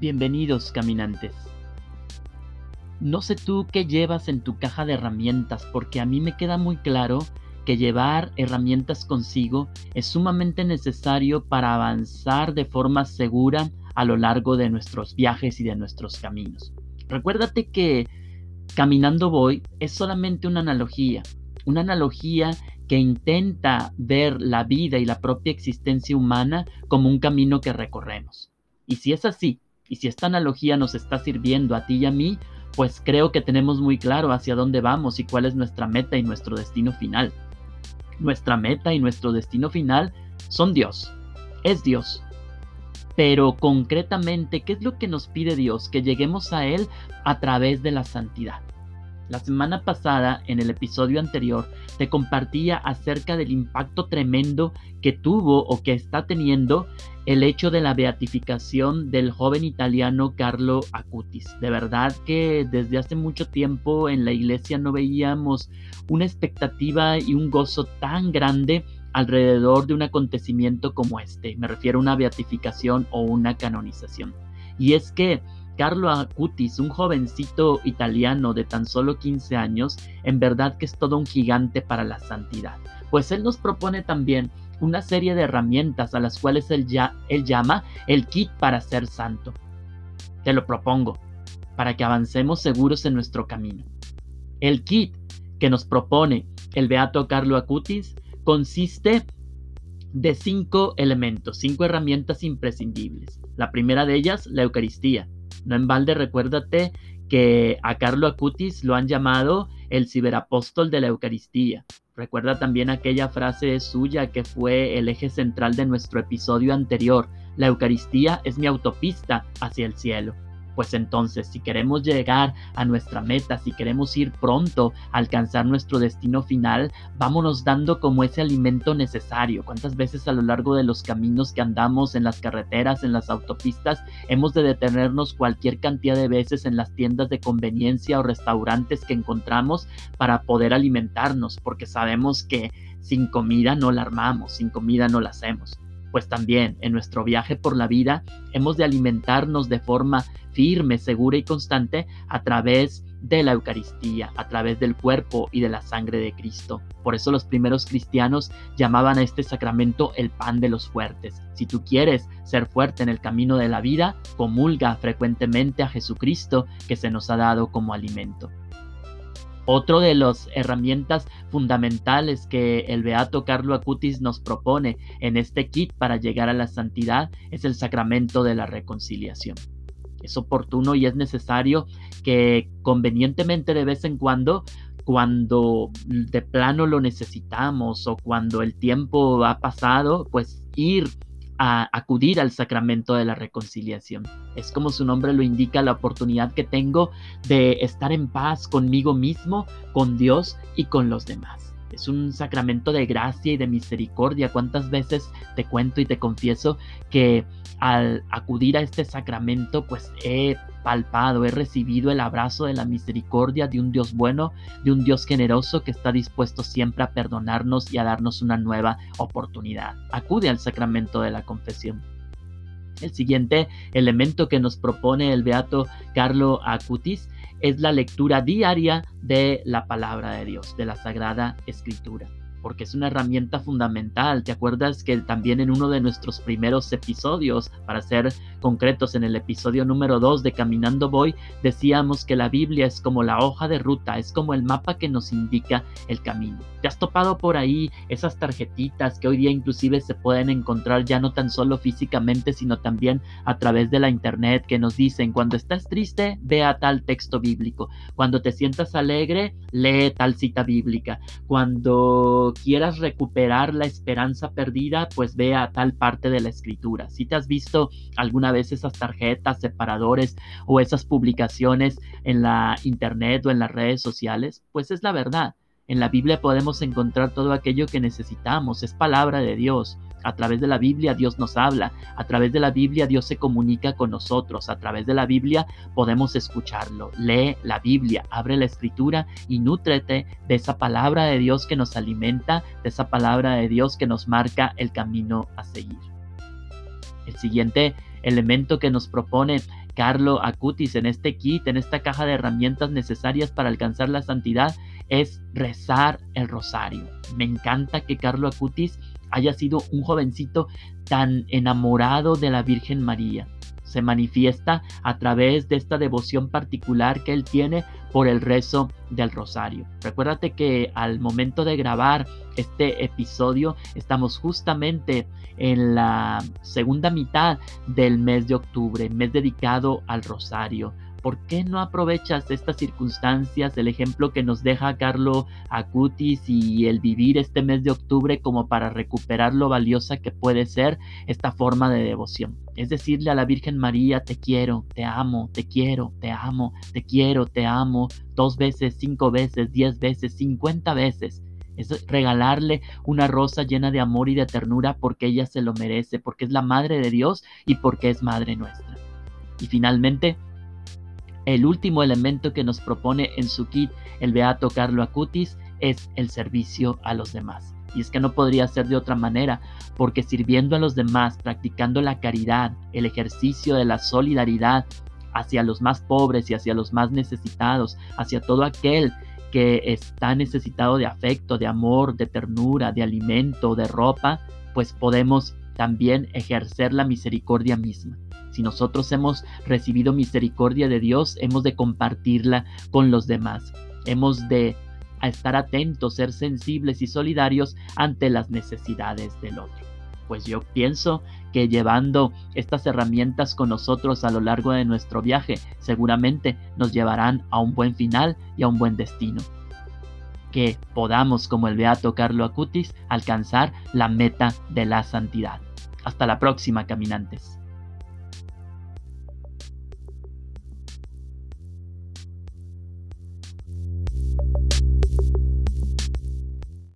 Bienvenidos caminantes. No sé tú qué llevas en tu caja de herramientas, porque a mí me queda muy claro que llevar herramientas consigo es sumamente necesario para avanzar de forma segura a lo largo de nuestros viajes y de nuestros caminos. Recuérdate que Caminando Voy es solamente una analogía, una analogía que intenta ver la vida y la propia existencia humana como un camino que recorremos. Y si es así, y si esta analogía nos está sirviendo a ti y a mí, pues creo que tenemos muy claro hacia dónde vamos y cuál es nuestra meta y nuestro destino final. Nuestra meta y nuestro destino final son Dios. Es Dios. Pero concretamente, ¿qué es lo que nos pide Dios? Que lleguemos a Él a través de la santidad. La semana pasada, en el episodio anterior, te compartía acerca del impacto tremendo que tuvo o que está teniendo el hecho de la beatificación del joven italiano Carlo Acutis. De verdad que desde hace mucho tiempo en la iglesia no veíamos una expectativa y un gozo tan grande alrededor de un acontecimiento como este. Me refiero a una beatificación o una canonización. Y es que Carlo Acutis, un jovencito italiano de tan solo 15 años, en verdad que es todo un gigante para la santidad, pues él nos propone también una serie de herramientas a las cuales él, ya, él llama el kit para ser santo. Te lo propongo, para que avancemos seguros en nuestro camino. El kit que nos propone el Beato Carlo Acutis consiste de cinco elementos, cinco herramientas imprescindibles. La primera de ellas, la Eucaristía. No en balde recuérdate que a Carlo Acutis lo han llamado el ciberapóstol de la Eucaristía. Recuerda también aquella frase suya que fue el eje central de nuestro episodio anterior. La Eucaristía es mi autopista hacia el cielo. Pues entonces, si queremos llegar a nuestra meta, si queremos ir pronto a alcanzar nuestro destino final, vámonos dando como ese alimento necesario. ¿Cuántas veces a lo largo de los caminos que andamos en las carreteras, en las autopistas, hemos de detenernos cualquier cantidad de veces en las tiendas de conveniencia o restaurantes que encontramos para poder alimentarnos? Porque sabemos que sin comida no la armamos, sin comida no la hacemos pues también en nuestro viaje por la vida hemos de alimentarnos de forma firme, segura y constante a través de la Eucaristía, a través del cuerpo y de la sangre de Cristo. Por eso los primeros cristianos llamaban a este sacramento el pan de los fuertes. Si tú quieres ser fuerte en el camino de la vida, comulga frecuentemente a Jesucristo que se nos ha dado como alimento. Otro de las herramientas fundamentales que el Beato Carlo Acutis nos propone en este kit para llegar a la santidad es el sacramento de la reconciliación. Es oportuno y es necesario que convenientemente de vez en cuando cuando de plano lo necesitamos o cuando el tiempo ha pasado, pues ir a acudir al sacramento de la reconciliación. Es como su nombre lo indica, la oportunidad que tengo de estar en paz conmigo mismo, con Dios y con los demás. Es un sacramento de gracia y de misericordia. ¿Cuántas veces te cuento y te confieso que al acudir a este sacramento pues he palpado, he recibido el abrazo de la misericordia de un Dios bueno, de un Dios generoso que está dispuesto siempre a perdonarnos y a darnos una nueva oportunidad. Acude al sacramento de la confesión. El siguiente elemento que nos propone el beato Carlo Acutis es la lectura diaria de la palabra de Dios, de la Sagrada Escritura porque es una herramienta fundamental. ¿Te acuerdas que también en uno de nuestros primeros episodios, para ser concretos, en el episodio número 2 de Caminando Voy, decíamos que la Biblia es como la hoja de ruta, es como el mapa que nos indica el camino. ¿Te has topado por ahí esas tarjetitas que hoy día inclusive se pueden encontrar ya no tan solo físicamente, sino también a través de la internet que nos dicen, cuando estás triste, vea tal texto bíblico, cuando te sientas alegre, lee tal cita bíblica, quieras recuperar la esperanza perdida, pues ve a tal parte de la escritura. Si te has visto alguna vez esas tarjetas, separadores o esas publicaciones en la internet o en las redes sociales, pues es la verdad. En la Biblia podemos encontrar todo aquello que necesitamos, es palabra de Dios. A través de la Biblia Dios nos habla, a través de la Biblia Dios se comunica con nosotros, a través de la Biblia podemos escucharlo. Lee la Biblia, abre la escritura y nútrete de esa palabra de Dios que nos alimenta, de esa palabra de Dios que nos marca el camino a seguir. El siguiente elemento que nos propone Carlo Acutis en este kit, en esta caja de herramientas necesarias para alcanzar la santidad, es rezar el rosario. Me encanta que Carlo Acutis haya sido un jovencito tan enamorado de la Virgen María. Se manifiesta a través de esta devoción particular que él tiene por el rezo del rosario. Recuérdate que al momento de grabar este episodio estamos justamente en la segunda mitad del mes de octubre, mes dedicado al rosario. ¿Por qué no aprovechas estas circunstancias, el ejemplo que nos deja Carlo Acutis y el vivir este mes de octubre como para recuperar lo valiosa que puede ser esta forma de devoción? Es decirle a la Virgen María, te quiero, te amo, te quiero, te amo, te quiero, te amo, dos veces, cinco veces, diez veces, cincuenta veces. Es regalarle una rosa llena de amor y de ternura porque ella se lo merece, porque es la Madre de Dios y porque es Madre nuestra. Y finalmente, el último elemento que nos propone en su kit el Beato Carlo Acutis es el servicio a los demás. Y es que no podría ser de otra manera, porque sirviendo a los demás, practicando la caridad, el ejercicio de la solidaridad hacia los más pobres y hacia los más necesitados, hacia todo aquel que está necesitado de afecto, de amor, de ternura, de alimento, de ropa, pues podemos también ejercer la misericordia misma. Si nosotros hemos recibido misericordia de Dios, hemos de compartirla con los demás. Hemos de estar atentos, ser sensibles y solidarios ante las necesidades del otro. Pues yo pienso que llevando estas herramientas con nosotros a lo largo de nuestro viaje, seguramente nos llevarán a un buen final y a un buen destino. Que podamos, como el Beato Carlo Acutis, alcanzar la meta de la santidad. Hasta la próxima, caminantes.